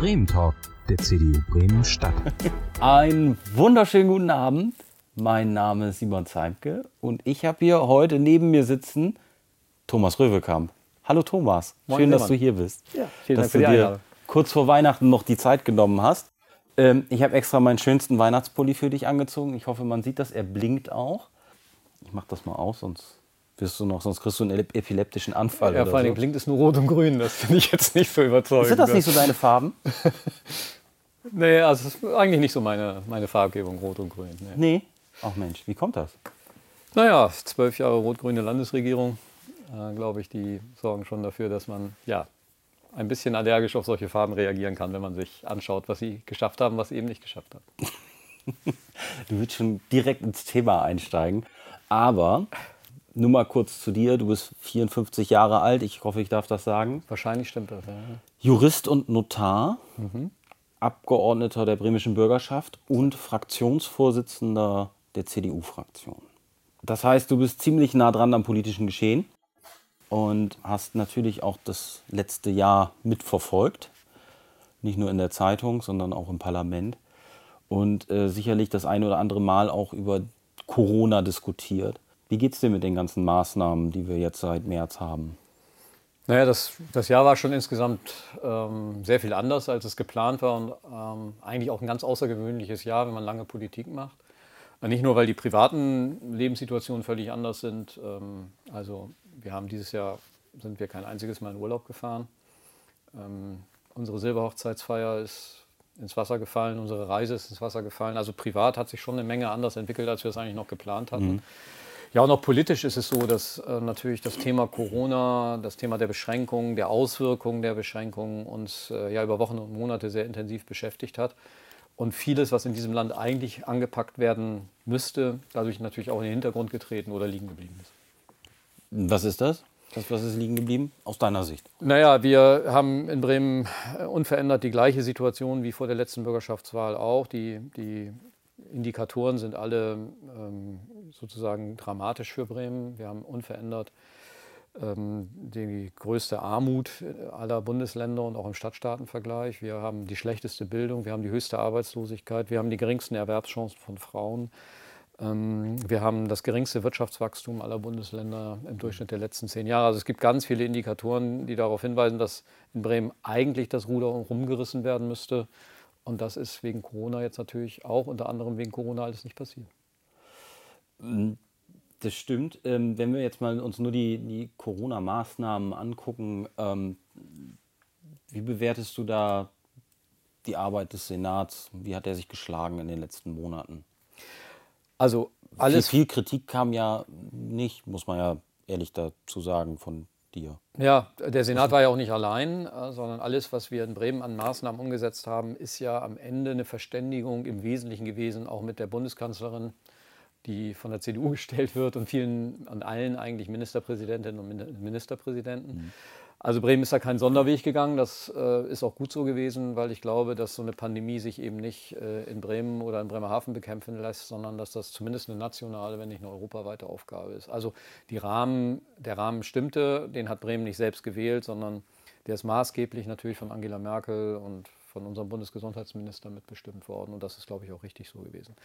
Bremen Talk der CDU Bremen Stadt. Einen wunderschönen guten Abend. Mein Name ist Simon Zeimke und ich habe hier heute neben mir sitzen Thomas Röwekamp. Hallo Thomas, Moin, schön, dass Simon. du hier bist. Ja, vielen dass Dank für du die dir Einladung. kurz vor Weihnachten noch die Zeit genommen hast. Ähm, ich habe extra meinen schönsten Weihnachtspulli für dich angezogen. Ich hoffe, man sieht das. Er blinkt auch. Ich mach das mal aus, sonst wirst du noch, sonst kriegst du einen ep- epileptischen Anfall. Ja, vor allem so. blinkt es nur rot und grün. Das finde ich jetzt nicht so überzeugend. Sind das nicht so deine Farben? Nee, also es ist eigentlich nicht so meine, meine Farbgebung, rot und grün. Nee. Nee. Ach Mensch, wie kommt das? Naja, zwölf Jahre rot-grüne Landesregierung, äh, glaube ich, die sorgen schon dafür, dass man ja ein bisschen allergisch auf solche Farben reagieren kann, wenn man sich anschaut, was sie geschafft haben, was sie eben nicht geschafft haben. Du willst schon direkt ins Thema einsteigen. Aber nur mal kurz zu dir. Du bist 54 Jahre alt. Ich hoffe, ich darf das sagen. Wahrscheinlich stimmt das. Ja. Jurist und Notar, Abgeordneter der bremischen Bürgerschaft und Fraktionsvorsitzender der CDU-Fraktion. Das heißt, du bist ziemlich nah dran am politischen Geschehen und hast natürlich auch das letzte Jahr mitverfolgt. Nicht nur in der Zeitung, sondern auch im Parlament. Und äh, sicherlich das ein oder andere Mal auch über Corona diskutiert. Wie geht's dir mit den ganzen Maßnahmen, die wir jetzt seit März haben? Naja, das, das Jahr war schon insgesamt ähm, sehr viel anders, als es geplant war und ähm, eigentlich auch ein ganz außergewöhnliches Jahr, wenn man lange Politik macht. Nicht nur, weil die privaten Lebenssituationen völlig anders sind. Ähm, also wir haben dieses Jahr, sind wir kein einziges Mal in Urlaub gefahren. Ähm, unsere Silberhochzeitsfeier ist ins Wasser gefallen, unsere Reise ist ins Wasser gefallen. Also privat hat sich schon eine Menge anders entwickelt, als wir es eigentlich noch geplant hatten. Ja, und auch politisch ist es so, dass äh, natürlich das Thema Corona, das Thema der Beschränkungen, der Auswirkungen der Beschränkungen uns äh, ja über Wochen und Monate sehr intensiv beschäftigt hat. Und vieles, was in diesem Land eigentlich angepackt werden müsste, dadurch natürlich auch in den Hintergrund getreten oder liegen geblieben ist. Was ist das? Das, was ist liegen geblieben? Aus deiner Sicht. Naja, wir haben in Bremen äh, unverändert die gleiche Situation wie vor der letzten Bürgerschaftswahl auch. Die, die Indikatoren sind alle ähm, sozusagen dramatisch für Bremen. Wir haben unverändert ähm, die größte Armut aller Bundesländer und auch im Stadtstaatenvergleich. Wir haben die schlechteste Bildung, wir haben die höchste Arbeitslosigkeit, wir haben die geringsten Erwerbschancen von Frauen. Ähm, Wir haben das geringste Wirtschaftswachstum aller Bundesländer im Durchschnitt der letzten zehn Jahre. Also es gibt ganz viele Indikatoren, die darauf hinweisen, dass in Bremen eigentlich das Ruder rumgerissen werden müsste. Und das ist wegen Corona jetzt natürlich auch unter anderem wegen Corona alles nicht passiert. Das stimmt. Ähm, wenn wir jetzt mal uns nur die, die Corona-Maßnahmen angucken, ähm, wie bewertest du da die Arbeit des Senats? Wie hat er sich geschlagen in den letzten Monaten? Also Alles alles viel, viel Kritik kam ja nicht, muss man ja ehrlich dazu sagen, von dir. Ja, der Senat war ja auch nicht allein, äh, sondern alles, was wir in Bremen an Maßnahmen umgesetzt haben, ist ja am Ende eine Verständigung im Wesentlichen gewesen, auch mit der Bundeskanzlerin, die von der CDU gestellt wird und vielen und allen eigentlich Ministerpräsidentinnen und Min- Ministerpräsidenten. Also Bremen ist da keinen Sonderweg gegangen, das äh, ist auch gut so gewesen, weil ich glaube, dass so eine Pandemie sich eben nicht äh, in Bremen oder in Bremerhaven bekämpfen lässt, sondern dass das zumindest eine nationale, wenn nicht eine europaweite Aufgabe ist. Also Rahmen, der Rahmen stimmte, den hat Bremen nicht selbst gewählt, sondern der ist maßgeblich natürlich von Angela Merkel und von unserem Bundesgesundheitsminister mitbestimmt worden. Und das ist, glaube ich, auch richtig so gewesen.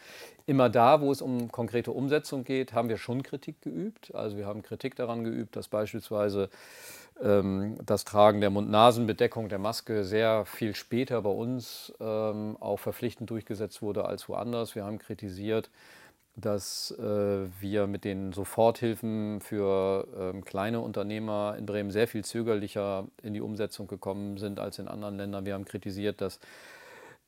Immer da, wo es um konkrete Umsetzung geht, haben wir schon Kritik geübt. Also wir haben Kritik daran geübt, dass beispielsweise das Tragen der Mund-Nasen-Bedeckung der Maske sehr viel später bei uns ähm, auch verpflichtend durchgesetzt wurde als woanders. Wir haben kritisiert, dass äh, wir mit den Soforthilfen für ähm, kleine Unternehmer in Bremen sehr viel zögerlicher in die Umsetzung gekommen sind als in anderen Ländern. Wir haben kritisiert, dass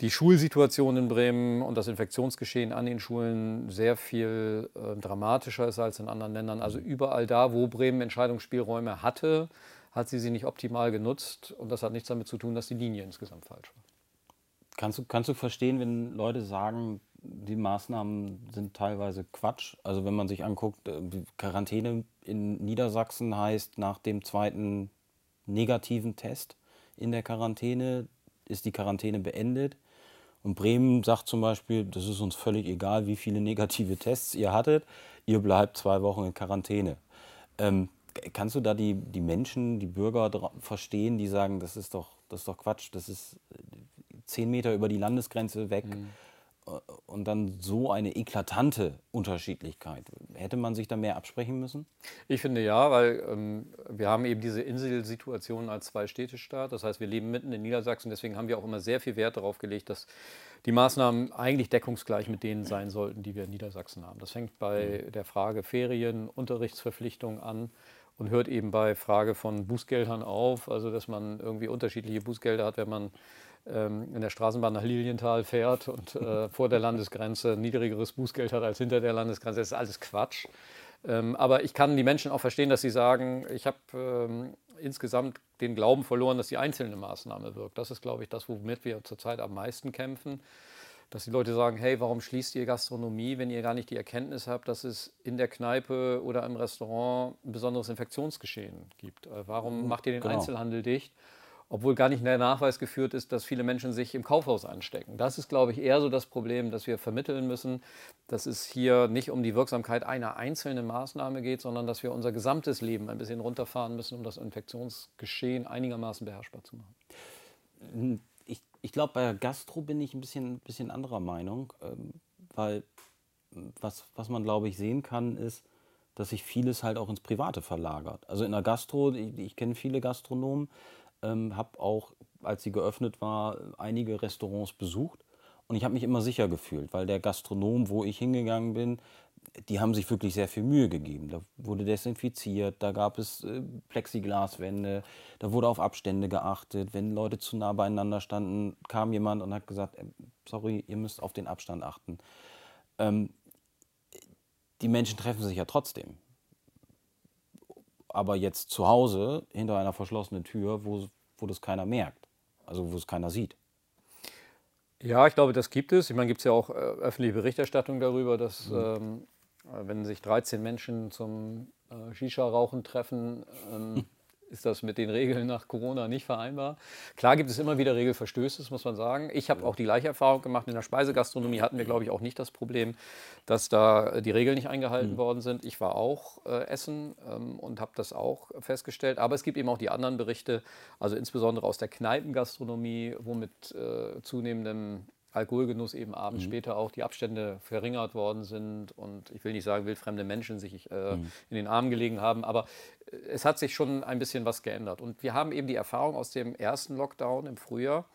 die Schulsituation in Bremen und das Infektionsgeschehen an den Schulen sehr viel äh, dramatischer ist als in anderen Ländern. Also überall da, wo Bremen Entscheidungsspielräume hatte, hat sie sie nicht optimal genutzt. Und das hat nichts damit zu tun, dass die Linie insgesamt falsch war. Kannst du, kannst du verstehen, wenn Leute sagen, die Maßnahmen sind teilweise Quatsch? Also wenn man sich anguckt, äh, Quarantäne in Niedersachsen heißt nach dem zweiten negativen Test in der Quarantäne ist die Quarantäne beendet. Und Bremen sagt zum Beispiel, das ist uns völlig egal, wie viele negative Tests ihr hattet, ihr bleibt zwei Wochen in Quarantäne. Ähm, kannst du da die, die Menschen, die Bürger verstehen, die sagen, das ist doch, das ist doch Quatsch, das ist, zehn Meter über die Landesgrenze weg. Mhm und dann so eine eklatante Unterschiedlichkeit. Hätte man sich da mehr absprechen müssen? Ich finde ja, weil ähm, wir haben eben diese Inselsituation als zwei Städtestaat. Das heißt, wir leben mitten in Niedersachsen. Deswegen haben wir auch immer sehr viel Wert darauf gelegt, dass die Maßnahmen eigentlich deckungsgleich mit denen sein sollten, die wir in Niedersachsen haben. Das fängt bei mhm. der Frage Ferien, Unterrichtsverpflichtung an und hört eben bei Frage von Bußgeldern auf. Also, dass man irgendwie unterschiedliche Bußgelder hat, wenn man ähm, in der Straßenbahn nach Lilienthal fährt und äh, vor der Landesgrenze niedrigeres Bußgeld hat als hinter der Landesgrenze. Das ist alles Quatsch. Ähm, aber ich kann die Menschen auch verstehen, dass sie sagen, ich habe ähm, insgesamt den Glauben verloren, dass die einzelne Maßnahme wirkt. Das ist, glaube ich, das, womit wir zurzeit am meisten kämpfen. Dass die Leute sagen, hey, warum schließt ihr Gastronomie, wenn ihr gar nicht die Erkenntnis habt, dass es in der Kneipe oder im Restaurant ein besonderes Infektionsgeschehen gibt? Äh, warum mhm, macht ihr den genau. Einzelhandel dicht? obwohl gar nicht der Nachweis geführt ist, dass viele Menschen sich im Kaufhaus anstecken. Das ist, glaube ich, eher so das Problem, das wir vermitteln müssen, dass es hier nicht um die Wirksamkeit einer einzelnen Maßnahme geht, sondern dass wir unser gesamtes Leben ein bisschen runterfahren müssen, um das Infektionsgeschehen einigermaßen beherrschbar zu machen. Ich, glaube, bei Gastro bin ich ein bisschen, bisschen anderer Meinung, ähm, weil was, was man, glaube ich, sehen kann, ist, dass sich vieles halt auch ins Private verlagert. Also in der Gastro, ich, ich kenne viele Gastronomen, ähm, habe auch, als sie geöffnet war, einige Restaurants besucht. Und ich habe mich immer sicher gefühlt, weil der Gastronom, wo ich hingegangen bin, die haben sich wirklich sehr viel Mühe gegeben. Da wurde desinfiziert, da gab es äh, Plexiglaswände, da wurde auf Abstände geachtet. Wenn Leute zu nah beieinander standen, kam jemand und hat gesagt, äh, sorry, ihr müsst auf den Abstand achten. Ähm, die Menschen treffen sich ja trotzdem aber jetzt zu Hause hinter einer verschlossenen Tür, wo, wo das keiner merkt, also wo es keiner sieht. Ja, ich glaube, das gibt es. Ich meine, gibt es ja auch äh, öffentliche Berichterstattung darüber, dass mhm. ähm, wenn sich 13 Menschen zum äh, Shisha-Rauchen treffen, ähm, ist das mit den Regeln nach Corona nicht vereinbar. Klar gibt es immer wieder Regelverstöße, das muss man sagen. Ich habe auch die gleiche Erfahrung gemacht. In der Speisegastronomie hatten wir, glaube ich, auch nicht das Problem, dass da die Regeln nicht eingehalten mhm. worden sind. Ich war auch äh, essen ähm, und habe das auch festgestellt. Aber es gibt eben auch die anderen Berichte, also insbesondere aus der Kneipengastronomie, wo mit äh, zunehmendem Alkoholgenuss eben abends mhm. später auch die Abstände verringert worden sind und ich will nicht sagen, wildfremde Menschen sich äh, mhm. in den Armen gelegen haben, aber äh, es hat sich schon ein bisschen was geändert. Und wir haben eben die Erfahrung aus dem ersten Lockdown im Frühjahr,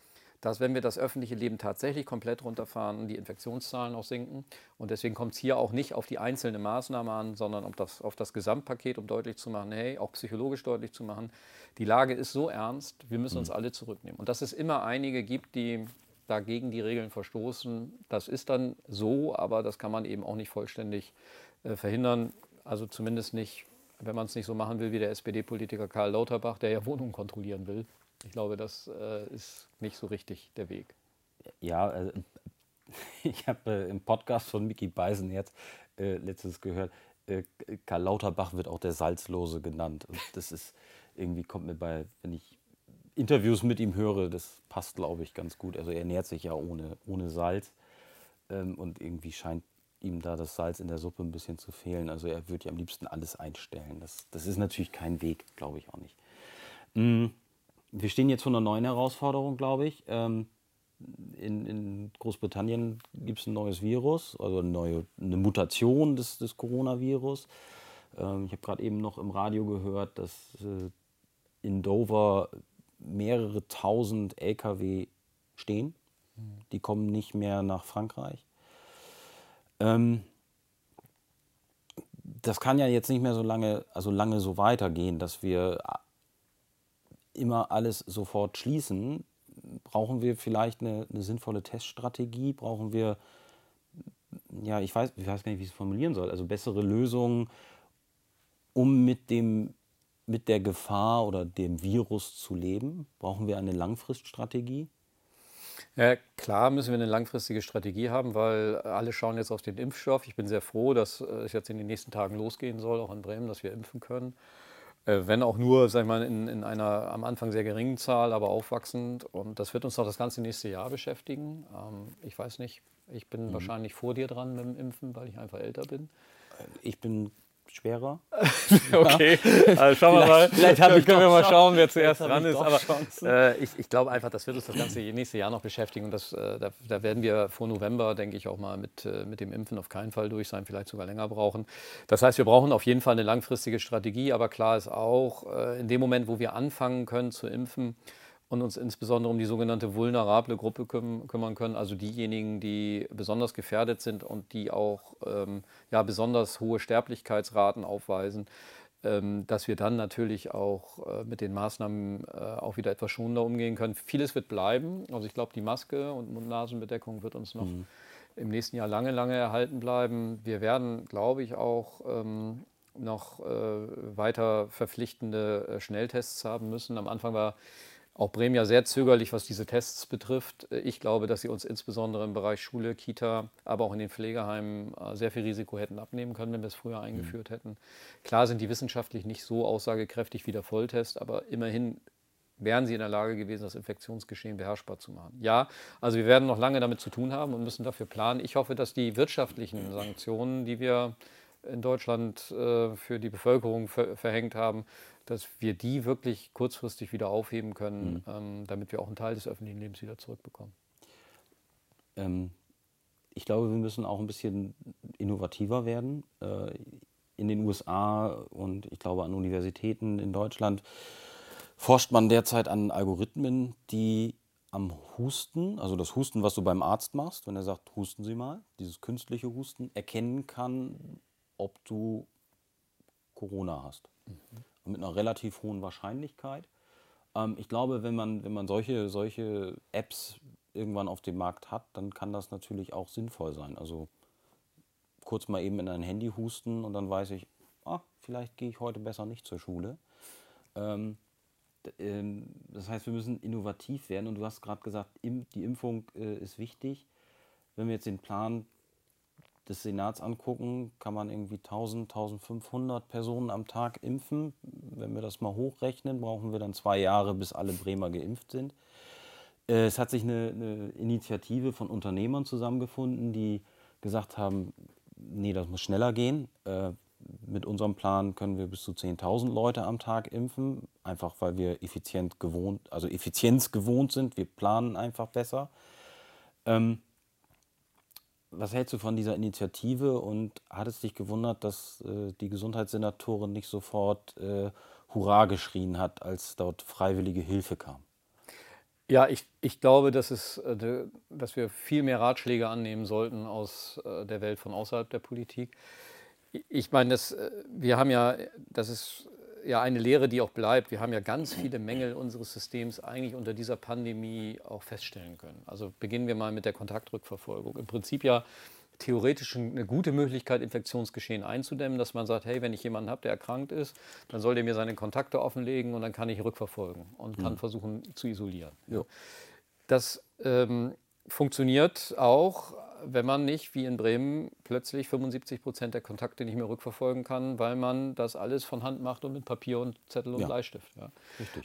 dass wenn wir das öffentliche Leben tatsächlich komplett runterfahren, die Infektionszahlen auch sinken. Und deswegen kommt es hier auch nicht auf die einzelne Maßnahme an, sondern auf das, auf das Gesamtpaket, um deutlich zu machen, hey, auch psychologisch deutlich zu machen, die Lage ist so ernst, wir müssen uns mhm. alle zurücknehmen. Und dass es immer einige gibt, die dagegen die Regeln verstoßen. Das ist dann so, aber das kann man eben auch nicht vollständig äh, verhindern. Also zumindest nicht, wenn man es nicht so machen will wie der SPD-Politiker Karl Lauterbach, der ja Wohnungen kontrollieren will. Ich glaube, das äh, ist nicht so richtig der Weg. Ja, äh, ich habe äh, im Podcast von Mickey Beisen jetzt äh, letztens gehört, äh, Karl Lauterbach wird auch der Salzlose genannt. Und das ist irgendwie kommt mir bei, wenn ich Interviews mit ihm höre, das passt, glaube ich, ganz gut. Also er ernährt sich ja ohne, ohne Salz ähm, und irgendwie scheint ihm da das Salz in der Suppe ein bisschen zu fehlen. Also er würde ja am liebsten alles einstellen. Das, das ist natürlich kein Weg, glaube ich auch nicht. Mhm. Wir stehen jetzt vor einer neuen Herausforderung, glaube ich. Ähm, in, in, Großbritannien gibt es ein neues Virus, also eine, neue, eine Mutation des, des Coronavirus. Ähm, ich habe gerade eben noch im Radio gehört, dass äh, in Dover mehrere tausend Lkw stehen. Die kommen nicht mehr nach Frankreich. Ähm, das kann ja jetzt nicht mehr so lange, also lange so weitergehen, dass wir immer alles sofort schließen. Brauchen wir vielleicht eine, eine sinnvolle Teststrategie? Brauchen wir, ja, ich weiß, ich weiß gar nicht, wie ich es formulieren soll, also bessere Lösungen, um mit dem mit der Gefahr oder dem Virus zu leben? Brauchen wir eine Langfriststrategie? Ja, klar müssen wir eine langfristige Strategie haben, weil alle schauen jetzt auf den Impfstoff. Ich bin sehr froh, dass es jetzt in den nächsten Tagen losgehen soll, auch in Bremen, dass wir impfen können. Äh, wenn auch nur, sag ich mal, in, in, einer am Anfang sehr geringen Zahl, aber aufwachsend. Und das wird uns noch das ganze nächste Jahr beschäftigen. Ähm, ich weiß nicht, ich bin mhm. wahrscheinlich vor dir dran mit dem Impfen, weil ich einfach älter bin. Ich bin schwerer. okay, also schauen wir mal. Vielleicht ich können wir mal schauen, wer zuerst dran ist. Aber äh, ich, ich glaube einfach, das wird uns das ganze nächste Jahr noch beschäftigen. Und das, äh, da, da werden wir vor November, denke ich, auch mal mit, äh, mit dem Impfen auf keinen Fall durch sein, vielleicht sogar länger brauchen. Das heißt, wir brauchen auf jeden Fall eine langfristige Strategie. Aber klar ist auch, äh, in dem Moment, wo wir anfangen können zu impfen, und uns insbesondere um die sogenannte vulnerable Gruppe küm kümmern können, also diejenigen, die besonders gefährdet sind und die auch ähm, ja, besonders hohe Sterblichkeitsraten aufweisen, ähm, dass wir dann natürlich auch äh, mit den Maßnahmen äh, auch wieder etwas schonender umgehen können. Vieles wird bleiben. Also ich glaube, die Maske und Mund-Nasen-Bedeckung wird uns noch im nächsten Jahr lange, lange erhalten bleiben. Wir werden, glaube ich, auch ähm, noch äh, weiter verpflichtende äh, Schnelltests haben müssen. Am Anfang war auch Bremen ja sehr zögerlich, was diese Tests betrifft. Ich glaube, dass sie uns insbesondere im Bereich Schule, Kita, aber auch in den Pflegeheimen äh, sehr viel Risiko hätten abnehmen können, wenn wir es früher eingeführt hätten. Klar sind die wissenschaftlich nicht so aussagekräftig wie der Volltest, aber immerhin wären sie in der Lage gewesen, das Infektionsgeschehen beherrschbar zu machen. Ja, also wir werden noch lange damit zu tun haben und müssen dafür planen. Ich hoffe, dass die wirtschaftlichen Sanktionen, die wir in Deutschland äh, für die Bevölkerung ver verhängt haben, dass wir die wirklich kurzfristig wieder aufheben können, ähm, damit wir auch einen Teil des öffentlichen Lebens wieder zurückbekommen. Ähm, ich glaube, wir müssen auch ein bisschen innovativer werden. Äh, in den USA und ich glaube an Universitäten in Deutschland forscht man derzeit an Algorithmen, die am Husten, also das Husten, was du beim Arzt machst, wenn er sagt, husten Sie mal, dieses künstliche Husten, erkennen kann, ob du Corona hast. Und mit einer relativ hohen Wahrscheinlichkeit. Ähm, ich glaube, wenn man, wenn man solche, solche Apps irgendwann auf dem Markt hat, dann kann das natürlich auch sinnvoll sein. Also kurz mal eben in ein Handy husten und dann weiß ich, ah, vielleicht gehe ich heute besser nicht zur Schule. Ähm, ähm, das heißt, wir müssen innovativ werden und du hast gerade gesagt, die Impfung äh, ist wichtig. Wenn wir jetzt den Plan des Senats angucken, kann man irgendwie 1000, 1500 Personen am Tag impfen. Wenn wir das mal hochrechnen, brauchen wir dann zwei Jahre, bis alle Bremer geimpft sind. Äh, Es hat sich eine, eine Initiative von Unternehmern zusammengefunden, die gesagt haben, nee, das muss schneller gehen. Äh, Mit unserem Plan können wir bis zu 10.000 Leute am Tag impfen, einfach weil wir effizient gewohnt, also Effizienz gewohnt sind. Wir planen einfach besser. Ähm, was hältst du von dieser Initiative und hat es dich gewundert, dass äh, die Gesundheitssenatorin nicht sofort äh, Hurra geschrien hat, als dort freiwillige Hilfe kam? Ja, ich, ich glaube, dass, es, äh, dass wir viel mehr Ratschläge annehmen sollten aus äh, der Welt von außerhalb der Politik. Ich- Ich meine, das, äh, wir haben ja, das ist ja eine Lehre, die auch bleibt. Wir haben ja ganz viele Mängel unseres Systems eigentlich unter dieser Pandemie auch feststellen können. Also beginnen wir mal mit der Kontaktrückverfolgung. Im Prinzip ja theoretisch eine gute Möglichkeit, Infektionsgeschehen einzudämmen, dass man sagt, hey, wenn ich jemanden habe, der erkrankt ist, dann soll der mir seine Kontakte offenlegen und dann kann ich rückverfolgen und kann versuchen zu isolieren. Ja. Das ähm, funktioniert auch, wenn man nicht, wie in Bremen, plötzlich 75 Prozent der Kontakte nicht mehr rückverfolgen kann, weil man das alles von Hand macht und mit Papier und Zettel und Ja. Bleistift. Ja.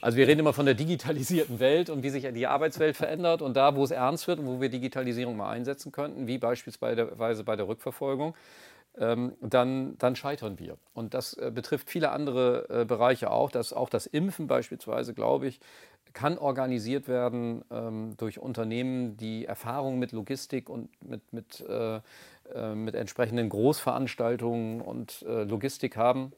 Also wir reden immer von der digitalisierten Welt und wie sich die Arbeitswelt verändert und da, wo es ernst wird und wo wir Digitalisierung mal einsetzen könnten, wie beispielsweise bei der Rückverfolgung, ähm, dann, dann scheitern wir. Und das äh, betrifft viele andere äh, Bereiche auch. Das, auch das Impfen beispielsweise, glaube ich, kann organisiert werden ähm, durch Unternehmen, die Erfahrung mit Logistik und mit, mit, äh, äh, mit entsprechenden Großveranstaltungen und äh, Logistik haben.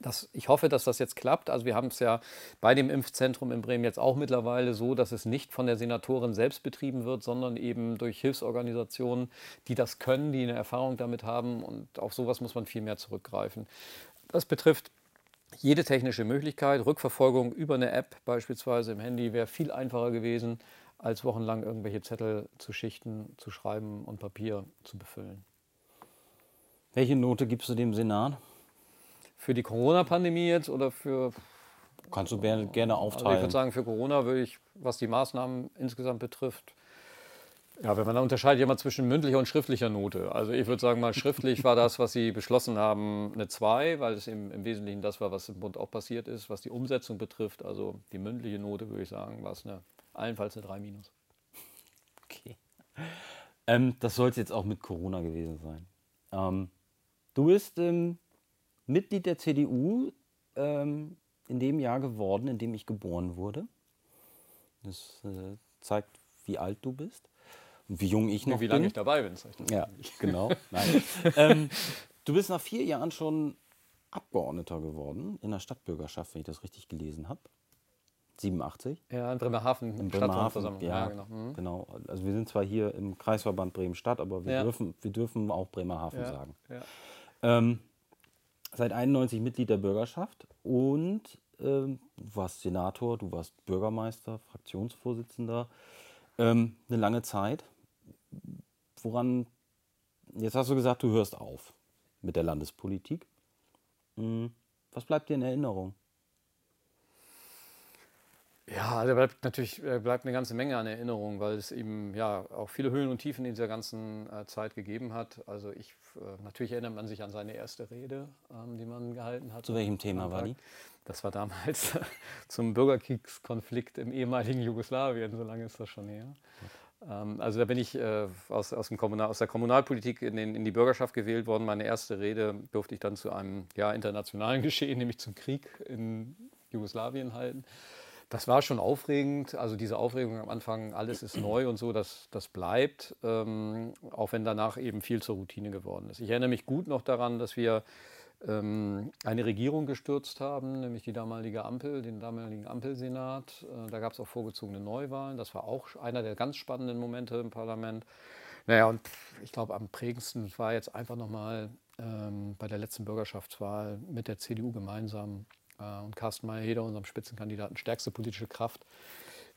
Das, ich hoffe, dass das jetzt klappt. Also wir haben es ja bei dem Impfzentrum in Bremen jetzt auch mittlerweile so, dass es nicht von der Senatorin selbst betrieben wird, sondern eben durch Hilfsorganisationen, die das können, die eine Erfahrung damit haben. Und auf sowas muss man viel mehr zurückgreifen. Das betrifft jede technische Möglichkeit. Rückverfolgung über eine App beispielsweise im Handy wäre viel einfacher gewesen, als wochenlang irgendwelche Zettel zu schichten, zu schreiben und Papier zu befüllen. Welche Note gibst du dem Senat? Für die Corona-Pandemie jetzt oder für Kannst du gerne, gerne Also ich aufteilen. würde sagen, für Corona würde ich, was die Maßnahmen insgesamt betrifft, ja, wenn man da unterscheidet ja mal zwischen mündlicher und schriftlicher Note. Also ich würde sagen mal, schriftlich war das, was Sie beschlossen haben, eine 2, weil es im, im Wesentlichen das war, was im Bund auch passiert ist. Was die Umsetzung betrifft, also die mündliche Note, würde ich sagen, war es eine, allenfalls eine 3 minus. Okay. Ähm, das soll es jetzt auch mit Corona gewesen sein. Ähm, du bist ähm, Mitglied der CDU ähm, in dem Jahr geworden, in dem ich geboren wurde. Das äh, zeigt, wie alt du bist wie jung ich noch wie bin. lange ich dabei bin. Ja, genau. Nein. ähm, du bist nach vier Jahren schon Abgeordneter geworden in der Stadtbürgerschaft, wenn ich das richtig gelesen habe. 87. Ja, in Bremerhaven, In Stadtversammlung. ja, Ja, genau. Mhm. genau. Also wir sind zwar hier im Kreisverband Bremen-Stadt, aber wir, Ja. dürfen, wir dürfen auch Bremerhaven Ja, sagen. Ähm, seit 91 Mitglied der Bürgerschaft und ähm, du warst Senator, du warst Bürgermeister, Fraktionsvorsitzender, ähm, eine lange Zeit. Woran, jetzt hast du gesagt, du hörst auf mit der Landespolitik. Hm, Was bleibt dir in Erinnerung? Ja, also bleibt natürlich äh, bleibt eine ganze Menge an Erinnerungen, weil es eben ja auch viele Höhen und Tiefen in dieser ganzen äh, Zeit gegeben hat. Also ich äh, natürlich erinnert man sich an seine erste Rede, ähm, die man gehalten hat. Zu welchem Thema war die? Das war damals zum Bürgerkriegskonflikt im ehemaligen Jugoslawien, so lange ist das schon her. Ähm, also da bin ich äh, aus, aus, Kommunal, aus der Kommunalpolitik in, den, in die Bürgerschaft gewählt worden. Meine erste Rede durfte ich dann zu einem ja, internationalen Geschehen, nämlich zum Krieg in Jugoslawien halten. Das war schon aufregend. Also diese Aufregung am Anfang, alles ist neu und so, das, das bleibt, ähm, auch wenn danach eben viel zur Routine geworden ist. Ich erinnere mich gut noch daran, dass wir ähm, eine Regierung gestürzt haben, nämlich die damalige Ampel, den damaligen Ampelsenat. Äh, da gab es auch vorgezogene Neuwahlen. Das war auch einer der ganz spannenden Momente im Parlament. Naja, und ich glaube, am prägendsten war jetzt einfach nochmal ähm, bei der letzten Bürgerschaftswahl mit der CDU gemeinsam äh, und Carsten Mayer-Heder, unserem Spitzenkandidaten, stärkste politische Kraft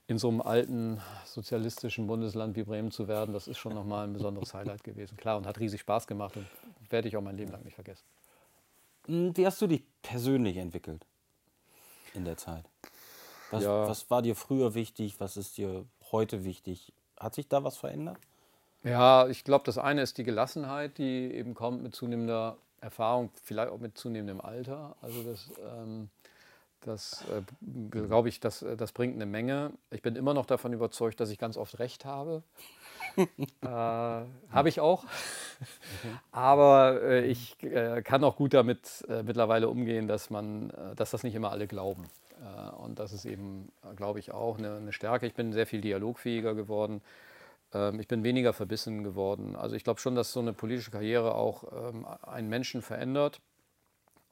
in so einem alten sozialistischen Bundesland wie Bremen zu werden, das ist schon nochmal ein besonderes Highlight gewesen. Klar, und hat riesig Spaß gemacht und werde ich auch mein Leben lang nicht vergessen. Hm, Wie hast du dich persönlich entwickelt in der Zeit? Was, Ja. was war dir früher wichtig? Was ist dir heute wichtig? Hat sich da was verändert? Ja, ich glaube, das eine ist die Gelassenheit, die eben kommt mit zunehmender Erfahrung, vielleicht auch mit zunehmendem Alter. Also das, ähm, das äh, glaube ich, das, äh, das bringt eine Menge. Ich bin immer noch davon überzeugt, dass ich ganz oft recht habe. Äh, habe ich auch. Aber äh, ich äh, kann auch gut damit äh, mittlerweile umgehen, dass man, äh, dass das nicht immer alle glauben. Und das ist eben, glaube ich, auch eine, eine Stärke. Ich bin sehr viel dialogfähiger geworden. Ähm, ich bin weniger verbissen geworden. Also ich glaube schon, dass so eine politische Karriere auch ähm, einen Menschen verändert.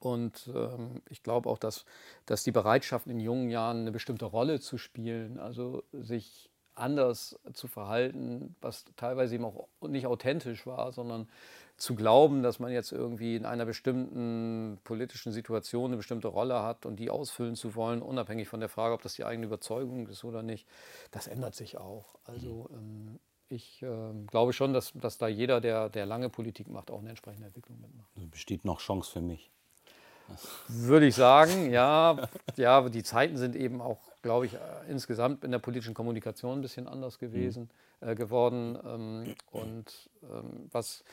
Und ähm, ich glaube auch, dass, dass die Bereitschaft in jungen Jahren eine bestimmte Rolle zu spielen, also sich anders zu verhalten, was teilweise eben auch nicht authentisch war, sondern zu glauben, dass man jetzt irgendwie in einer bestimmten politischen Situation eine bestimmte Rolle hat und die ausfüllen zu wollen, unabhängig von der Frage, ob das die eigene Überzeugung ist oder nicht, das ändert sich auch. Also ähm, ich ähm, glaube schon, dass, dass da jeder, der, der lange Politik macht, auch eine entsprechende Entwicklung mitmacht. Also besteht noch Chance für mich. Würde ich sagen, ja. Ja, die Zeiten sind eben auch, glaube ich, äh, insgesamt in der politischen Kommunikation ein bisschen anders gewesen, äh, geworden. Ähm, und ähm, was,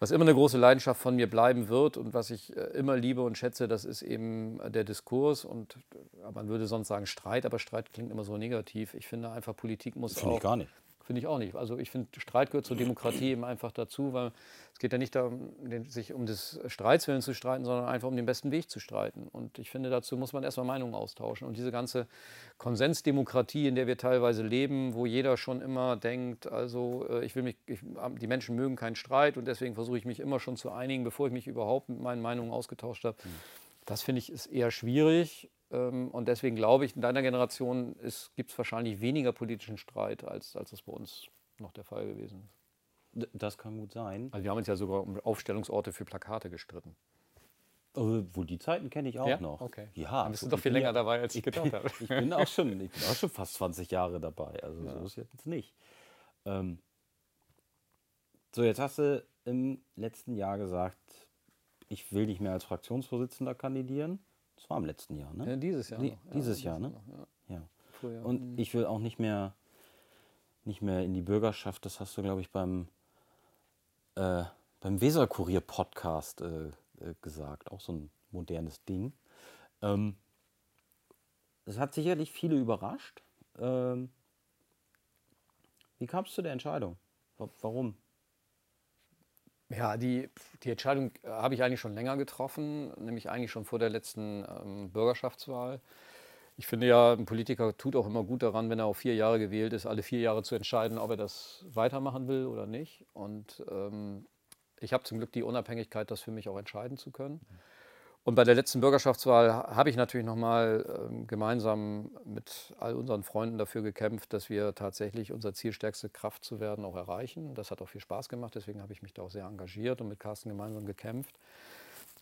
was immer eine große Leidenschaft von mir bleiben wird und was ich äh, immer liebe und schätze, das ist eben äh, der Diskurs. Und äh, man würde sonst sagen Streit, aber Streit klingt immer so negativ. Ich finde einfach, Politik muss Finde auch ich gar nicht. Finde ich auch nicht. Also ich finde, Streit gehört zur Demokratie eben einfach dazu, weil es geht ja nicht darum, sich um des Streits willen zu streiten, sondern einfach um den besten Weg zu streiten. Und ich finde, dazu muss man erstmal Meinungen austauschen. Und diese ganze Konsensdemokratie, in der wir teilweise leben, wo jeder schon immer denkt, also äh, ich will mich, ich, die Menschen mögen keinen Streit und deswegen versuche ich mich immer schon zu einigen, bevor ich mich überhaupt mit meinen Meinungen ausgetauscht habe. Das finde ich ist eher schwierig. Ähm, Und deswegen glaube ich, in deiner Generation gibt es wahrscheinlich weniger politischen Streit, als, als das bei uns noch der Fall gewesen ist. Das kann gut sein. Also wir haben uns ja sogar um Aufstellungsorte für Plakate gestritten. Äh, Wohl die Zeiten kenne ich auch Ja? noch. Okay. Ja, Dann bist du ich doch viel länger ja- dabei, als ich gedacht habe. Ich bin auch schon, ich bin auch schon fast 20 Jahre dabei. Also so ist jetzt nicht. Ähm, so, jetzt hast du im letzten Jahr gesagt, ich will nicht mehr als Fraktionsvorsitzender kandidieren. Das war im letzten Jahr, ne? Ja, dieses Jahr Die- noch. Ja, dieses Jahr, ne? noch, ja. Ja. Früher. Und ich will auch nicht mehr, nicht mehr in die Bürgerschaft. Das hast du, glaube ich, beim, äh, beim Weserkurier-Podcast äh, äh, gesagt. Auch so ein modernes Ding. Ähm, das hat sicherlich viele überrascht. Ähm, wie kam es zu der Entscheidung? Wa- Warum? Ja, die, die Entscheidung äh, habe ich eigentlich schon länger getroffen, nämlich eigentlich schon vor der letzten ähm, Bürgerschaftswahl. Ich finde ja, ein Politiker tut auch immer gut daran, wenn er auf vier Jahre gewählt ist, alle vier Jahre zu entscheiden, ob er das weitermachen will oder nicht. Und ähm, ich habe zum Glück die Unabhängigkeit, das für mich auch entscheiden zu können. Und bei der letzten Bürgerschaftswahl habe ich natürlich nochmal ähm, gemeinsam mit all unseren Freunden dafür gekämpft, dass wir tatsächlich unser Ziel, stärkste Kraft zu werden, auch erreichen. Das hat auch viel Spaß gemacht, deswegen habe ich mich da auch sehr engagiert und mit Carsten gemeinsam gekämpft.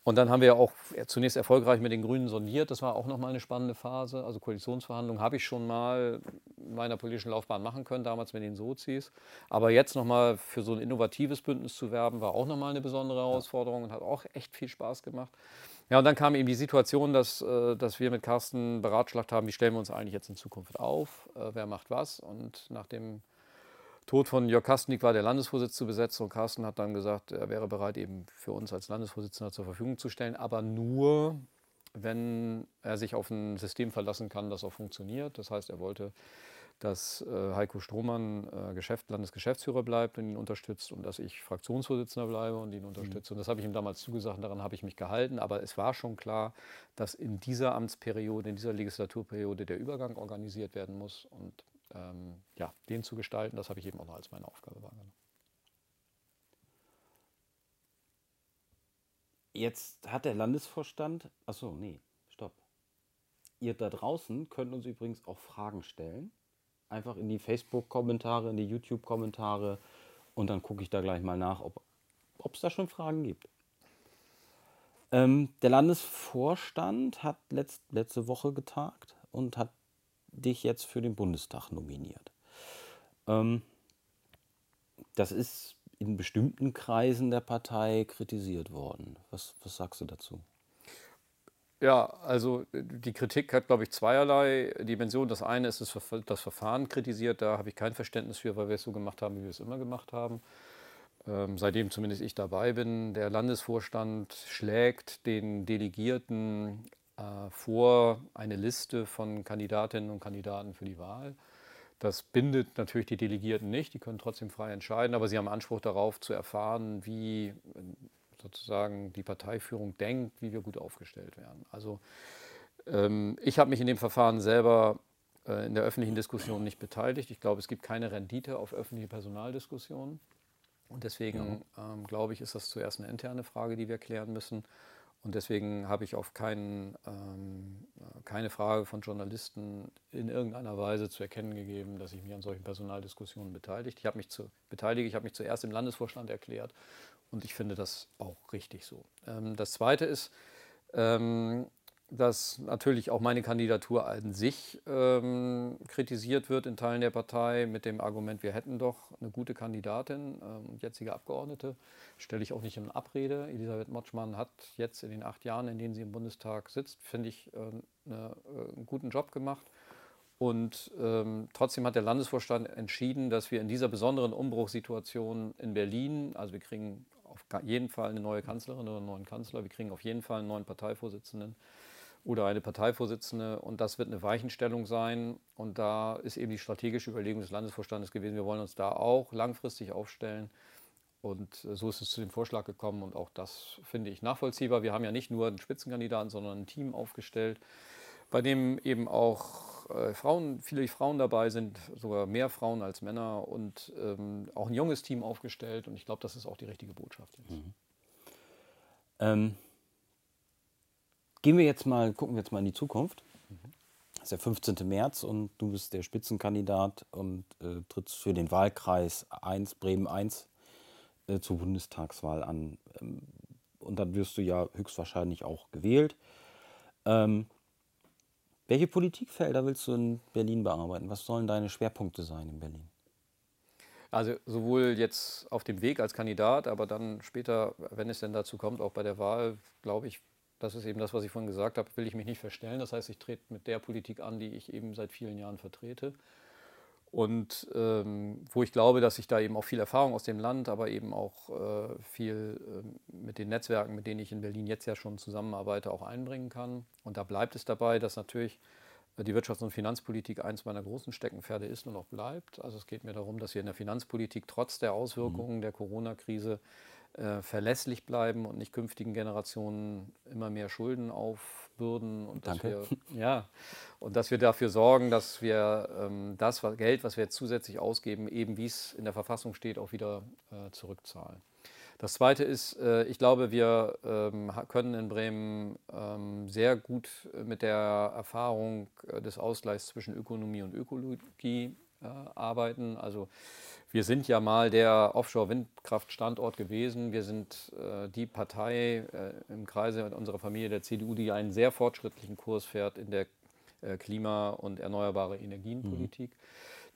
Und dann haben wir auch zunächst erfolgreich mit den Grünen sondiert. Das war auch nochmal eine spannende Phase. Also Koalitionsverhandlungen habe ich schon mal in meiner politischen Laufbahn machen können, damals mit den Sozis. Aber jetzt nochmal für so ein innovatives Bündnis zu werben, war auch nochmal eine besondere Herausforderung und hat auch echt viel Spaß gemacht. Ja, und dann kam eben die Situation, dass, äh, dass wir mit Carsten beratschlagt haben, wie stellen wir uns eigentlich jetzt in Zukunft auf, äh, wer macht was. Und nach dem Tod von Jörg Kastenik war der Landesvorsitz zu besetzen und Carsten hat dann gesagt, er wäre bereit, eben für uns als Landesvorsitzender zur Verfügung zu stellen, aber nur, wenn er sich auf ein System verlassen kann, das auch funktioniert. Das heißt, er wollte dass äh, Heiko Strohmann äh, Geschäft, Landesgeschäftsführer bleibt und ihn unterstützt und dass ich Fraktionsvorsitzender bleibe und ihn unterstütze. Mhm. Und das habe ich ihm damals zugesagt und daran habe ich mich gehalten. Aber es war schon klar, dass in dieser Amtsperiode, in dieser Legislaturperiode der Übergang organisiert werden muss. Und ähm, ja, den zu gestalten, das habe ich eben auch noch als meine Aufgabe wahrgenommen. Jetzt hat der Landesvorstand, achso, nee, stopp. Ihr da draußen könnt uns übrigens auch Fragen stellen einfach in die Facebook-Kommentare, in die YouTube-Kommentare und dann gucke ich da gleich mal nach, ob es da schon Fragen gibt. Ähm, der Landesvorstand hat letzt, letzte Woche getagt und hat dich jetzt für den Bundestag nominiert. Ähm, das ist in bestimmten Kreisen der Partei kritisiert worden. Was, was sagst du dazu? Ja, also die Kritik hat, glaube ich, zweierlei Dimensionen. Das eine ist das Verfahren kritisiert. Da habe ich kein Verständnis für, weil wir es so gemacht haben, wie wir es immer gemacht haben. Ähm, seitdem zumindest ich dabei bin. Der Landesvorstand schlägt den Delegierten vor eine Liste von Kandidatinnen und Kandidaten für die Wahl. Das bindet natürlich die Delegierten nicht, die können trotzdem frei entscheiden, aber sie haben Anspruch darauf zu erfahren, wie sozusagen die Parteiführung denkt, wie wir gut aufgestellt werden. Also ähm, ich habe mich in dem Verfahren selber äh, in der öffentlichen Diskussion nicht beteiligt. Ich glaube, es gibt keine Rendite auf öffentliche Personaldiskussionen. Und deswegen ähm, glaube ich, ist das zuerst eine interne Frage, die wir klären müssen. Und deswegen habe ich auf keinen, ähm, keine Frage von Journalisten in irgendeiner Weise zu erkennen gegeben, dass ich mich an solchen Personaldiskussionen beteiligt. Ich habe mich zu beteilige, ich habe mich zuerst im Landesvorstand erklärt und ich finde das auch richtig so. Ähm, das Zweite ist, ähm, dass natürlich auch meine Kandidatur an sich ähm, kritisiert wird in Teilen der Partei mit dem Argument, wir hätten doch eine gute Kandidatin, ähm, jetzige Abgeordnete, stelle ich auch nicht in Abrede. Elisabeth Motschmann hat jetzt in den acht Jahren, in denen sie im Bundestag sitzt, finde ich, äh, eine, äh, einen guten Job gemacht. Und ähm, trotzdem hat der Landesvorstand entschieden, dass wir in dieser besonderen Umbruchssituation in Berlin, also wir kriegen auf jeden Fall eine neue Kanzlerin oder einen neuen Kanzler. Wir kriegen auf jeden Fall einen neuen Parteivorsitzenden oder eine Parteivorsitzende. Und das wird eine Weichenstellung sein. Und da ist eben die strategische Überlegung des Landesvorstandes gewesen, wir wollen uns da auch langfristig aufstellen. Und so ist es zu dem Vorschlag gekommen. Und auch das finde ich nachvollziehbar. Wir haben ja nicht nur einen Spitzenkandidaten, sondern ein Team aufgestellt, bei dem eben auch äh, Frauen, viele Frauen dabei sind, sogar mehr Frauen als Männer und ähm, auch ein junges Team aufgestellt. Und ich glaube, das ist auch die richtige Botschaft jetzt. Mhm. Ähm, gehen wir jetzt mal, gucken wir jetzt mal in die Zukunft. Das ist der 15. März und du bist der Spitzenkandidat und äh, trittst für den Wahlkreis 1, Bremen 1 äh, zur Bundestagswahl an. Ähm, und dann wirst du ja höchstwahrscheinlich auch gewählt. Ähm, welche Politikfelder willst du in Berlin bearbeiten? Was sollen deine Schwerpunkte sein in Berlin? Also sowohl jetzt auf dem Weg als Kandidat, aber dann später, wenn es denn dazu kommt, auch bei der Wahl, glaube ich, das ist eben das, was ich vorhin gesagt habe, will ich mich nicht verstellen. Das heißt, ich trete mit der Politik an, die ich eben seit vielen Jahren vertrete. Und ähm, wo ich glaube, dass ich da eben auch viel Erfahrung aus dem Land, aber eben auch äh, viel äh, mit den Netzwerken, mit denen ich in Berlin jetzt ja schon zusammenarbeite, auch einbringen kann. Und da bleibt es dabei, dass natürlich äh, die Wirtschafts- und Finanzpolitik eins meiner großen Steckenpferde ist und auch bleibt. Also es geht mir darum, dass wir in der Finanzpolitik trotz der Auswirkungen mhm. der Corona-Krise äh, verlässlich bleiben und nicht künftigen Generationen immer mehr Schulden aufbürden und dass Danke. wir ja und dass wir dafür sorgen, dass wir ähm, das was, Geld, was wir jetzt zusätzlich ausgeben, eben wie es in der Verfassung steht, auch wieder äh, zurückzahlen. Das Zweite ist, äh, ich glaube, wir ähm, können in Bremen ähm, sehr gut mit der Erfahrung äh, des Ausgleichs zwischen Ökonomie und Ökologie äh, arbeiten. Also wir sind ja mal der Offshore-Windkraftstandort gewesen. Wir sind äh, die Partei äh, im Kreise unserer Familie der CDU, die einen sehr fortschrittlichen Kurs fährt in der äh, Klima- und erneuerbare Energienpolitik. Mhm.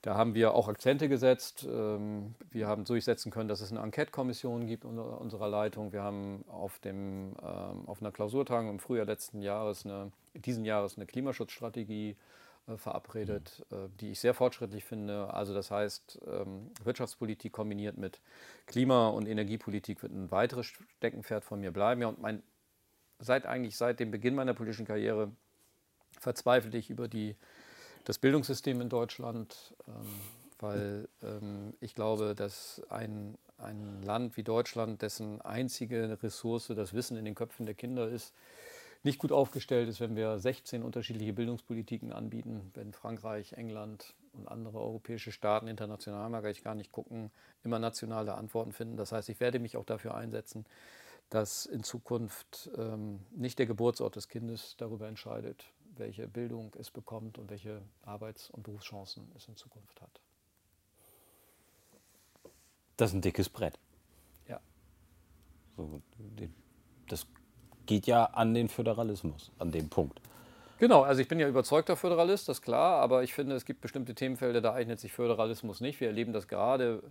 Da haben wir auch Akzente gesetzt. Ähm, wir haben durchsetzen können, dass es eine Enquete-Kommission gibt unter unserer Leitung. Wir haben auf, dem, ähm, auf einer Klausurtagung im Frühjahr letzten Jahres eine, diesen Jahres eine Klimaschutzstrategie äh, verabredet, äh, die ich sehr fortschrittlich finde. Also das heißt, ähm, Wirtschaftspolitik kombiniert mit Klima- und Energiepolitik wird ein weiteres Steckenpferd von mir bleiben. Ja, und mein, seit eigentlich seit dem Beginn meiner politischen Karriere verzweifle ich über die, das Bildungssystem in Deutschland, ähm, weil ähm, ich glaube, dass ein, ein Land wie Deutschland, dessen einzige Ressource das Wissen in den Köpfen der Kinder ist, nicht gut aufgestellt ist, wenn wir 16 unterschiedliche Bildungspolitiken anbieten, wenn Frankreich, England und andere europäische Staaten, international mag ich gar nicht gucken, immer nationale Antworten finden. Das heißt, ich werde mich auch dafür einsetzen, dass in Zukunft ähm, nicht der Geburtsort des Kindes darüber entscheidet, welche Bildung es bekommt und welche Arbeits- und Berufschancen es in Zukunft hat. Das ist ein dickes Brett. Ja. So, das geht ja an den Föderalismus, an dem Punkt. Genau, also ich bin ja überzeugter Föderalist, das ist klar, aber ich finde, es gibt bestimmte Themenfelder, da eignet sich Föderalismus nicht. Wir erleben das gerade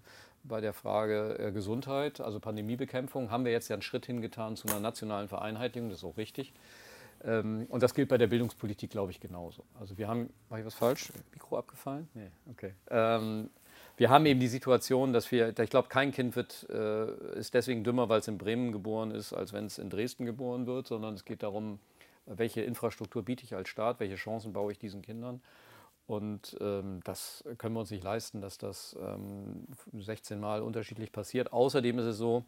bei der Frage äh, Gesundheit, also Pandemiebekämpfung, haben wir jetzt ja einen Schritt hingetan zu einer nationalen Vereinheitlichung, das ist auch richtig. Ähm, und das gilt bei der Bildungspolitik, glaube ich, genauso. Also wir haben, war ich was falsch? Mikro abgefallen? Nee, okay. Wir haben eben die Situation, dass wir, ich glaube, kein Kind wird, äh, ist deswegen dümmer, weil es in Bremen geboren ist, als wenn es in Dresden geboren wird, sondern es geht darum, welche Infrastruktur biete ich als Staat, welche Chancen baue ich diesen Kindern. Und ähm, das können wir uns nicht leisten, dass das ähm, 16 Mal unterschiedlich passiert. Außerdem ist es so,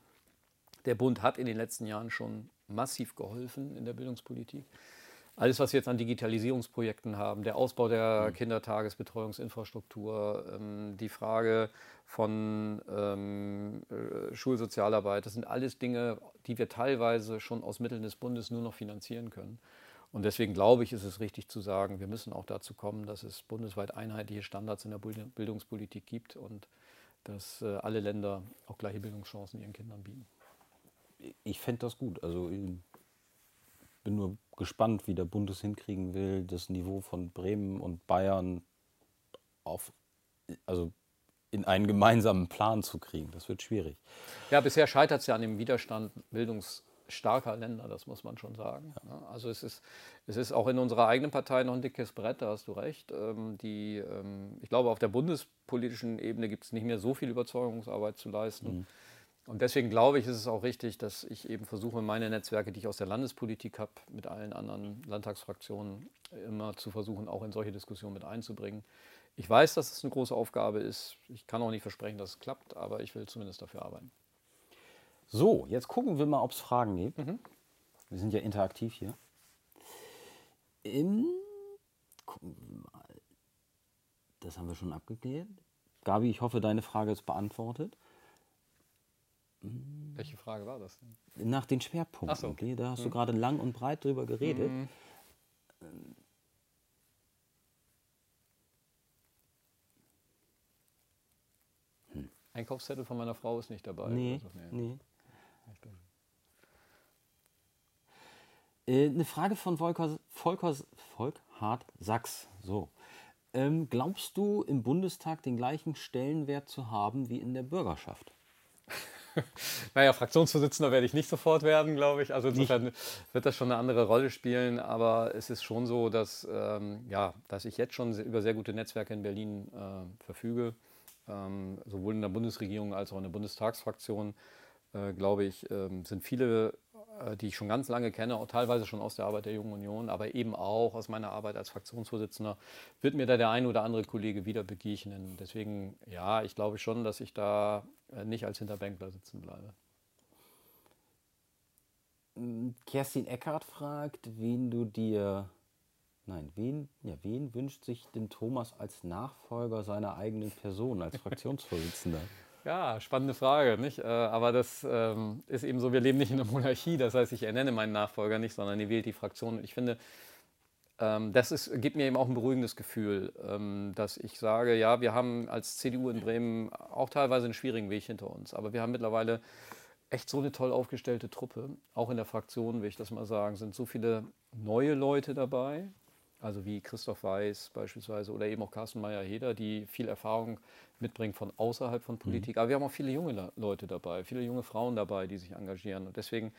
der Bund hat in den letzten Jahren schon massiv geholfen in der Bildungspolitik alles, was wir jetzt an Digitalisierungsprojekten haben, der Ausbau der mhm. Kindertagesbetreuungsinfrastruktur, ähm, die Frage von ähm, äh, Schulsozialarbeit, das sind alles Dinge, die wir teilweise schon aus Mitteln des Bundes nur noch finanzieren können. Und deswegen glaube ich, ist es richtig zu sagen, wir müssen auch dazu kommen, dass es bundesweit einheitliche Standards in der Bildungspolitik gibt und dass äh, alle Länder auch gleiche Bildungschancen ihren Kindern bieten. Ich fände das gut. Also bin nur gespannt, wie der Bund es hinkriegen will, das Niveau von Bremen und Bayern auf, also in einen gemeinsamen Plan zu kriegen. Das wird schwierig. Ja, bisher scheitert es ja an dem Widerstand bildungsstarker Länder, das muss man schon sagen. Ja. Also es ist, es ist auch in unserer eigenen Partei noch ein dickes Brett, da hast du recht. Ähm, die, ähm, ich glaube, auf der bundespolitischen Ebene gibt es nicht mehr so viel Überzeugungsarbeit zu leisten. Mhm. Und deswegen glaube ich, ist es auch richtig, dass ich eben versuche, meine Netzwerke, die ich aus der Landespolitik habe, mit allen anderen Landtagsfraktionen immer zu versuchen, auch in solche Diskussionen mit einzubringen. Ich weiß, dass es eine große Aufgabe ist. Ich kann auch nicht versprechen, dass es klappt, aber ich will zumindest dafür arbeiten. So, jetzt gucken wir mal, ob es Fragen gibt. Mhm. Wir sind ja interaktiv hier. Im, gucken wir mal. Das haben wir schon abgeklärt. Gabi, ich hoffe, deine Frage ist beantwortet. Welche Frage war das denn? Nach den Schwerpunkten. So. Okay, da hast hm. du gerade lang und breit drüber geredet. Hm. Hm. Einkaufszettel von meiner Frau ist nicht dabei. Nee, so. nee. nee. Äh, eine Frage von Volker, Volker, Volkhard Sachs. So. Ähm, glaubst du, im Bundestag den gleichen Stellenwert zu haben wie in der Bürgerschaft? naja, Fraktionsvorsitzender werde ich nicht sofort werden, glaube ich. Also insofern nicht. wird das schon eine andere Rolle spielen. Aber es ist schon so, dass, ähm, ja, dass ich jetzt schon über sehr gute Netzwerke in Berlin äh, verfüge. Ähm, sowohl in der Bundesregierung als auch in der Bundestagsfraktion, äh, glaube ich, ähm, sind viele die ich schon ganz lange kenne, auch teilweise schon aus der Arbeit der Jungen Union, aber eben auch aus meiner Arbeit als Fraktionsvorsitzender, wird mir da der ein oder andere Kollege wieder begegnen. Deswegen, ja, ich glaube schon, dass ich da äh, nicht als Hinterbänkler sitzen bleibe. Kerstin Eckhardt fragt, wen du dir. Nein, wen, ja, wen wünscht sich denn Thomas als Nachfolger seiner eigenen Person, als Fraktionsvorsitzender? Ja, spannende Frage, nicht? Äh, aber das ähm, ist eben so, wir leben nicht in einer Monarchie, das heißt, ich ernenne meinen Nachfolger nicht, sondern ihr wählt die Fraktion. Und ich finde, ähm, das ist, gibt mir eben auch ein beruhigendes Gefühl, ähm, dass ich sage, ja, wir haben als CDU in Bremen auch teilweise einen schwierigen Weg hinter uns, aber wir haben mittlerweile echt so eine toll aufgestellte Truppe. Auch in der Fraktion, will ich das mal sagen, sind so viele neue Leute dabei, also wie Christoph Weiß beispielsweise oder eben auch Carsten Meyer-Heder, die viel Erfahrung mitbringen von außerhalb von Politik. Mhm. Aber wir haben auch viele junge Leute dabei, viele junge Frauen dabei, die sich engagieren. Und deswegen,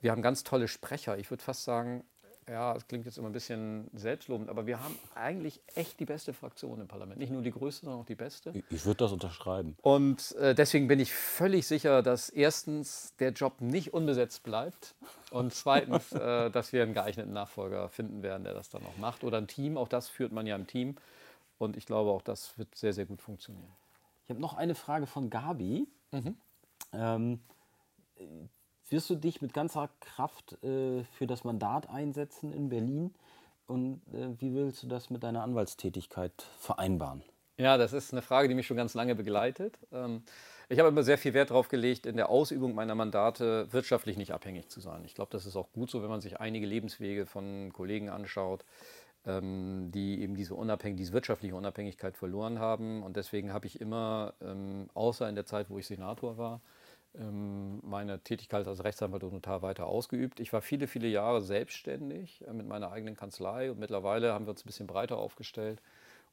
wir haben ganz tolle Sprecher. Ich würde fast sagen, ja, es klingt jetzt immer ein bisschen selbstlobend, aber wir haben eigentlich echt die beste Fraktion im Parlament. Nicht nur die größte, sondern auch die beste. Ich würde das unterschreiben. Und äh, deswegen bin ich völlig sicher, dass erstens der Job nicht unbesetzt bleibt und zweitens, äh, dass wir einen geeigneten Nachfolger finden werden, der das dann auch macht. Oder ein Team, auch das führt man ja im Team. Und ich glaube, auch das wird sehr, sehr gut funktionieren. Ich habe noch eine Frage von Gabi. Mhm. Ähm, wirst du dich mit ganzer Kraft äh, für das Mandat einsetzen in Berlin? Und äh, wie willst du das mit deiner Anwaltstätigkeit vereinbaren? Ja, das ist eine Frage, die mich schon ganz lange begleitet. Ähm, ich habe immer sehr viel Wert darauf gelegt, in der Ausübung meiner Mandate wirtschaftlich nicht abhängig zu sein. Ich glaube, das ist auch gut so, wenn man sich einige Lebenswege von Kollegen anschaut, ähm, die eben diese, Unabhängig diese wirtschaftliche Unabhängigkeit verloren haben. Und deswegen habe ich immer, ähm, außer in der Zeit, wo ich Senator war, meine Tätigkeit als Rechtsanwalt und Notar weiter ausgeübt. Ich war viele, viele Jahre selbstständig äh, mit meiner eigenen Kanzlei und mittlerweile haben wir uns ein bisschen breiter aufgestellt.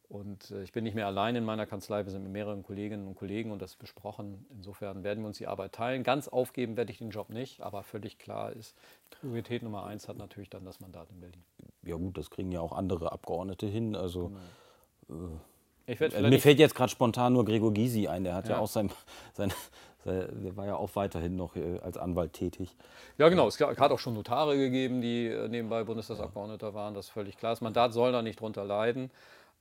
Und äh, ich bin nicht mehr allein in meiner Kanzlei, wir sind mit mehreren Kolleginnen und Kollegen und das besprochen. Insofern werden wir uns die Arbeit teilen. Ganz aufgeben werde ich den Job nicht, aber völlig klar ist, Priorität Nummer eins hat natürlich dann das Mandat in Berlin. Ja gut, das kriegen ja auch andere Abgeordnete hin. Also genau. äh, mir fällt jetzt gerade spontan nur Gregor Gysi ein, der hat ja, ja auch sein, sein, der war ja auch weiterhin noch äh, als Anwalt tätig. Ja, genau. Es hat auch schon Notare gegeben, die äh, nebenbei Bundestagsabgeordneter waren. Das ist völlig klar. Das Mandat soll da nicht drunter leiden.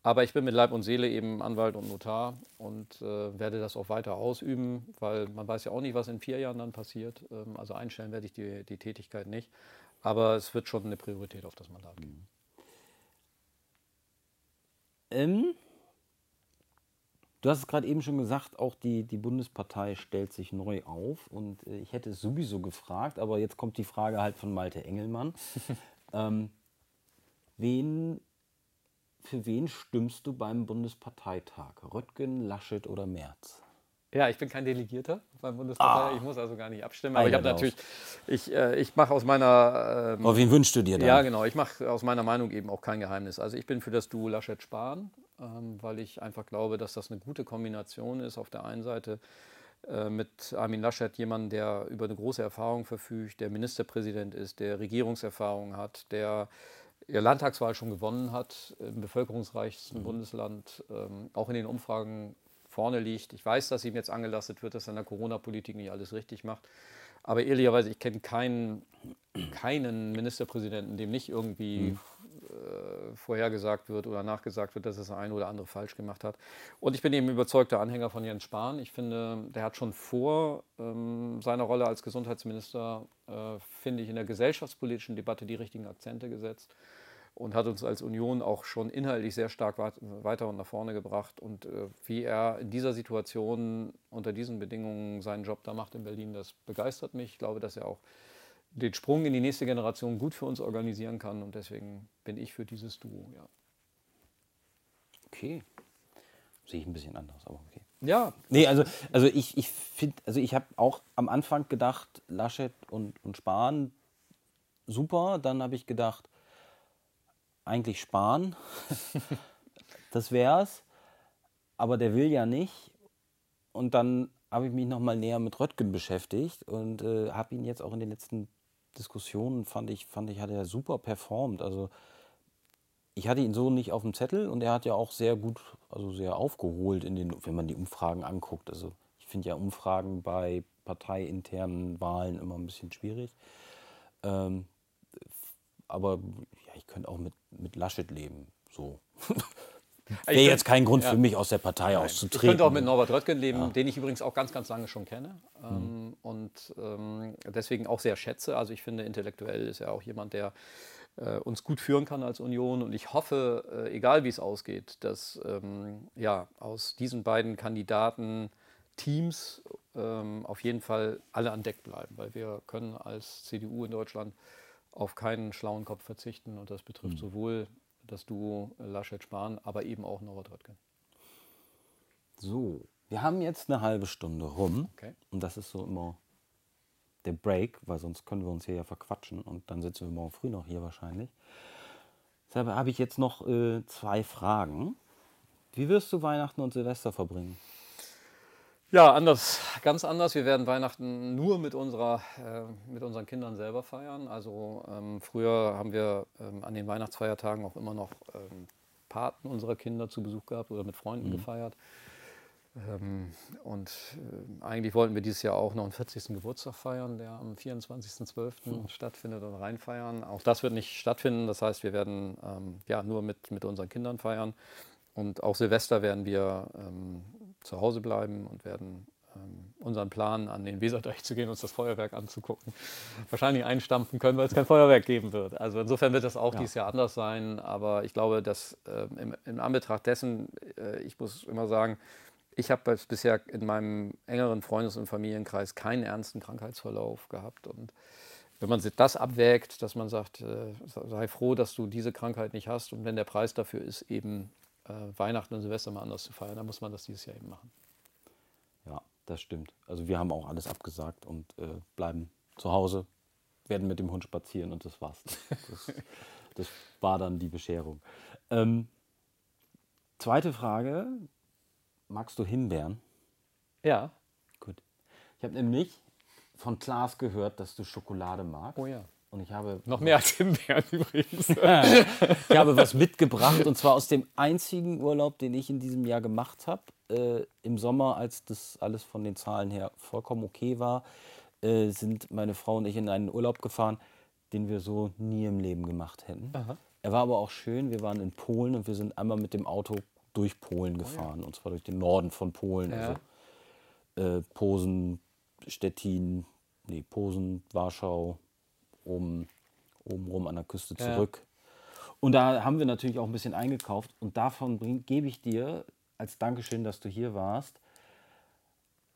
Aber ich bin mit Leib und Seele eben Anwalt und Notar und äh, werde das auch weiter ausüben, weil man weiß ja auch nicht, was in vier Jahren dann passiert. Ähm, also einstellen werde ich die, die Tätigkeit nicht. Aber es wird schon eine Priorität auf das Mandat geben. Ähm, Du hast es gerade eben schon gesagt, auch die, die Bundespartei stellt sich neu auf. Und äh, ich hätte es sowieso gefragt, aber jetzt kommt die Frage halt von Malte Engelmann. ähm, wen, für wen stimmst du beim Bundesparteitag? Röttgen, Laschet oder Merz? Ja, ich bin kein Delegierter beim Bundespartei. Ah. Ich muss also gar nicht abstimmen. Aber ich habe natürlich, ich, äh, ich mache aus meiner. Ähm, aber wen wünschst du dir dann? Ja, genau. Ich mache aus meiner Meinung eben auch kein Geheimnis. Also ich bin für das Duo Laschet-Spahn, ähm, weil ich einfach glaube, dass das eine gute Kombination ist. Auf der einen Seite äh, mit Armin Laschet jemand, der über eine große Erfahrung verfügt, der Ministerpräsident ist, der Regierungserfahrung hat, der ihr Landtagswahl schon gewonnen hat, im bevölkerungsreichsten mhm. Bundesland, ähm, auch in den Umfragen vorne liegt. Ich weiß, dass ihm jetzt angelastet wird, dass er in der Corona-Politik nicht alles richtig macht. Aber ehrlicherweise, ich kenne keinen, keinen Ministerpräsidenten, dem nicht irgendwie mhm. Äh, vorhergesagt wird oder nachgesagt wird, dass das eine oder andere falsch gemacht hat. Und ich bin eben überzeugter Anhänger von Jens Spahn. Ich finde, der hat schon vor ähm, seiner Rolle als Gesundheitsminister, äh, finde ich, in der gesellschaftspolitischen Debatte die richtigen Akzente gesetzt und hat uns als Union auch schon inhaltlich sehr stark weiter und nach vorne gebracht. Und äh, wie er in dieser Situation unter diesen Bedingungen seinen Job da macht in Berlin, das begeistert mich. Ich glaube, dass er auch den Sprung in die nächste Generation gut für uns organisieren kann und deswegen bin ich für dieses Duo. Ja. Okay. Sehe ich ein bisschen anders, aber okay. Ja. Nee, also, also ich, ich finde, also ich habe auch am Anfang gedacht, Laschet und, und Spahn, super. Dann habe ich gedacht, eigentlich sparen. das wär's. Aber der will ja nicht. Und dann habe ich mich nochmal näher mit Röttgen beschäftigt und äh, habe ihn jetzt auch in den letzten Diskussionen, fand ich, fand ich, hat er super performt. Also ich hatte ihn so nicht auf dem Zettel und er hat ja auch sehr gut, also sehr aufgeholt in den, wenn man die Umfragen anguckt. Also ich finde ja Umfragen bei parteiinternen Wahlen immer ein bisschen schwierig. Ähm, aber ja, ich könnte auch mit, mit Laschet leben. So. wäre jetzt kein Grund ja. für mich, aus der Partei Nein. auszutreten. Ich könnte auch mit Norbert Röttgen leben, ja. den ich übrigens auch ganz, ganz lange schon kenne ähm, mhm. und ähm, deswegen auch sehr schätze. Also ich finde, intellektuell ist er auch jemand, der äh, uns gut führen kann als Union. Und ich hoffe, äh, egal wie es ausgeht, dass ähm, ja, aus diesen beiden Kandidaten Teams ähm, auf jeden Fall alle an Deck bleiben, weil wir können als CDU in Deutschland auf keinen schlauen Kopf verzichten und das betrifft mhm. sowohl das Duo Laschet-Spahn, aber eben auch Norbert Röttgen. So, wir haben jetzt eine halbe Stunde rum okay. und das ist so immer der Break, weil sonst können wir uns hier ja verquatschen und dann sitzen wir morgen früh noch hier wahrscheinlich. Deshalb habe ich jetzt noch äh, zwei Fragen. Wie wirst du Weihnachten und Silvester verbringen? Ja, anders, ganz anders. Wir werden Weihnachten nur mit, unserer, äh, mit unseren Kindern selber feiern. Also ähm, früher haben wir ähm, an den Weihnachtsfeiertagen auch immer noch ähm, Paten unserer Kinder zu Besuch gehabt oder mit Freunden mhm. gefeiert. Ähm, und äh, eigentlich wollten wir dieses Jahr auch noch einen 40. Geburtstag feiern, der am 24.12. Mhm. stattfindet und reinfeiern. Auch das wird nicht stattfinden. Das heißt, wir werden ähm, ja, nur mit, mit unseren Kindern feiern. Und auch Silvester werden wir ähm, zu Hause bleiben und werden ähm, unseren Plan, an den Weserdeich zu gehen, uns das Feuerwerk anzugucken, wahrscheinlich einstampfen können, weil es kein Feuerwerk geben wird. Also insofern wird das auch ja. dieses Jahr anders sein. Aber ich glaube, dass äh, im, im, Anbetracht dessen, äh, ich muss immer sagen, ich habe bisher in meinem engeren Freundes- und Familienkreis keinen ernsten Krankheitsverlauf gehabt. Und wenn man das abwägt, dass man sagt, äh, sei froh, dass du diese Krankheit nicht hast und wenn der Preis dafür ist, eben Weihnachten und Silvester mal anders zu feiern. dann muss man das dieses Jahr eben machen. Ja, das stimmt. Also wir haben auch alles abgesagt und äh, bleiben zu Hause, werden mit dem Hund spazieren und das war's. Das, das war dann die Bescherung. Ähm, zweite Frage. Magst du Himbeeren? Ja. Gut. Ich habe nämlich von Klaas gehört, dass du Schokolade magst. Oh ja. Und ich habe. Noch mehr als Himbeeren übrigens. ich habe was mitgebracht und zwar aus dem einzigen Urlaub, den ich in diesem Jahr gemacht habe. Äh, Im Sommer, als das alles von den Zahlen her vollkommen okay war, äh, sind meine Frau und ich in einen Urlaub gefahren, den wir so nie im Leben gemacht hätten. Aha. Er war aber auch schön. Wir waren in Polen und wir sind einmal mit dem Auto durch Polen gefahren. Oh ja. Und zwar durch den Norden von Polen. Ja. Also äh, Posen, Stettin, nee, Posen, Warschau, oben, oben rum an der Küste zurück. Ja. Und da haben wir natürlich auch ein bisschen eingekauft. Und davon gebe ich dir als Dankeschön, dass du hier warst,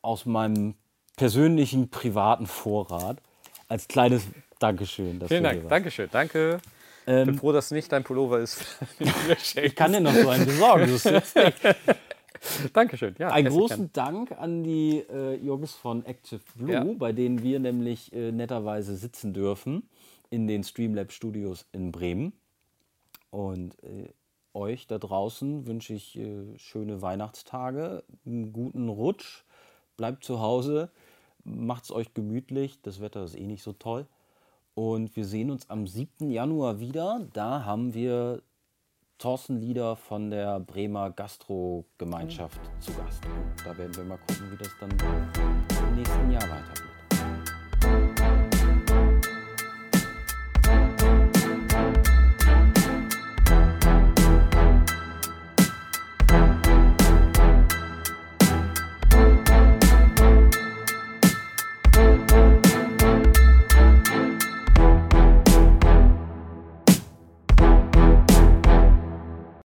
aus meinem persönlichen privaten Vorrat als kleines Dankeschön. Dass Vielen Dank. Dankeschön. Danke. Ich bin ähm, froh, dass nicht dein Pullover ist. ich kann dir noch so einen besorgen. Dankeschön. Ja, Einen großen Dank an die äh, Jungs von Active Blue, ja. bei denen wir nämlich äh, netterweise sitzen dürfen in den Streamlab Studios in Bremen. Und äh, euch da draußen wünsche ich äh, schöne Weihnachtstage, einen guten Rutsch, bleibt zu Hause, macht es euch gemütlich, das Wetter ist eh nicht so toll. Und wir sehen uns am 7. Januar wieder. Da haben wir Thorsten Lieder von der Bremer Gastro-Gemeinschaft mhm. zu Gast. Und da werden wir mal gucken, wie das dann im nächsten Jahr weitergeht.